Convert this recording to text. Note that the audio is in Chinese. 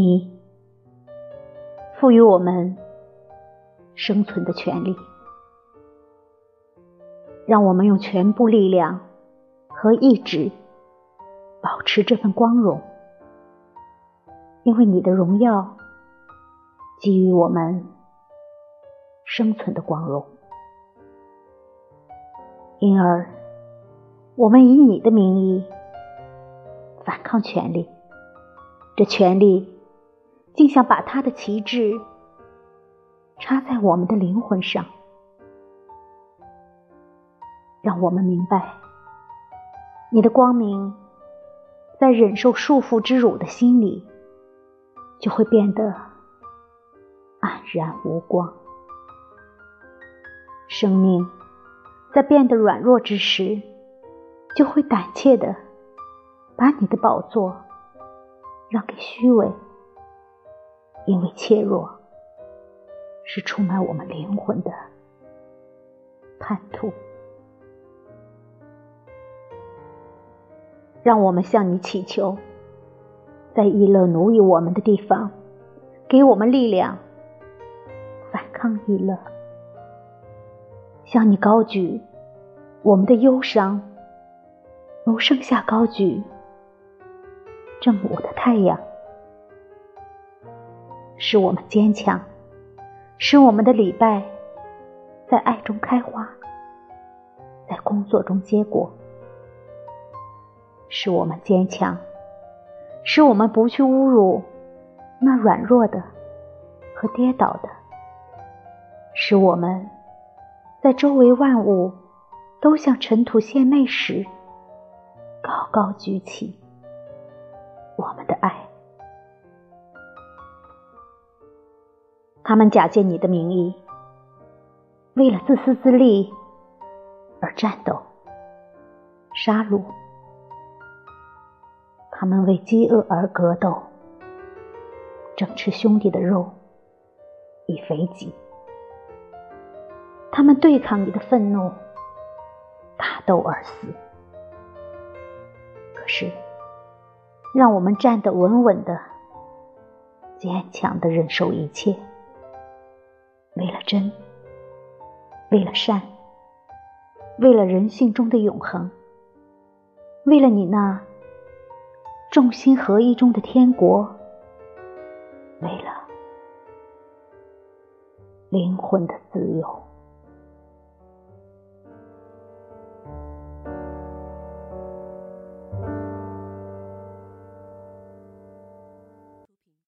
你赋予我们生存的权利，让我们用全部力量和意志保持这份光荣，因为你的荣耀给予我们生存的光荣，因而我们以你的名义反抗权力，这权力。竟想把他的旗帜插在我们的灵魂上，让我们明白，你的光明在忍受束缚之辱的心里，就会变得黯然无光。生命在变得软弱之时，就会胆怯的把你的宝座让给虚伪。因为怯弱是出卖我们灵魂的叛徒，让我们向你祈求，在逸乐奴役我们的地方，给我们力量反抗逸乐；向你高举我们的忧伤，如盛夏高举正午的太阳。使我们坚强，使我们的礼拜在爱中开花，在工作中结果。使我们坚强，使我们不去侮辱那软弱的和跌倒的。使我们在周围万物都向尘土献媚时，高高举起他们假借你的名义，为了自私自利而战斗、杀戮；他们为饥饿而格斗，争吃兄弟的肉以肥己；他们对抗你的愤怒，打斗而死。可是，让我们站得稳稳的、坚强的忍受一切。为了真，为了善，为了人性中的永恒，为了你那众心合一中的天国，为了灵魂的自由。